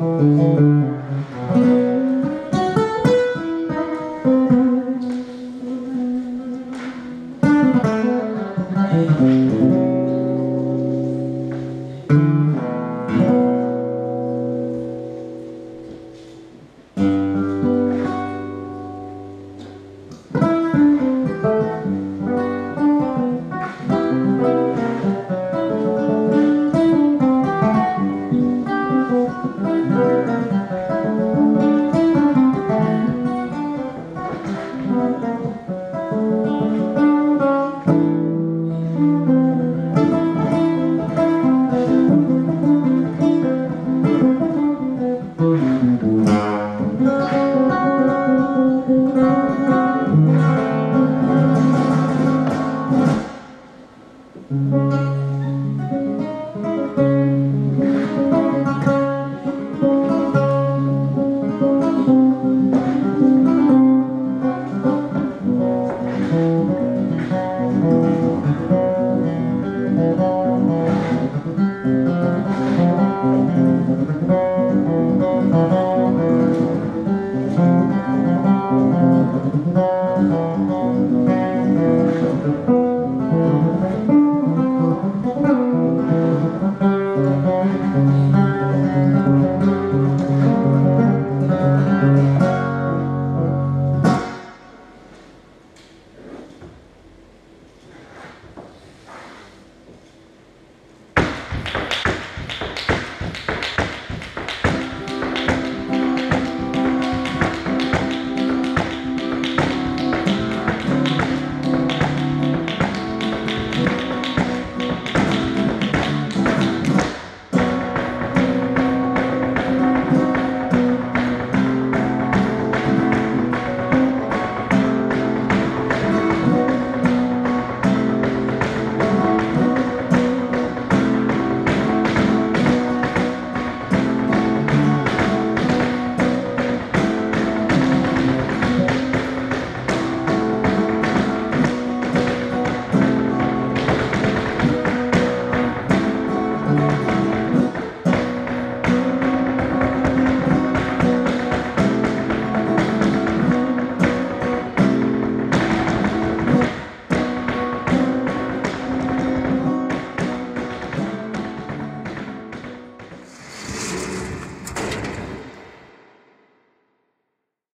thank mm -hmm. you Música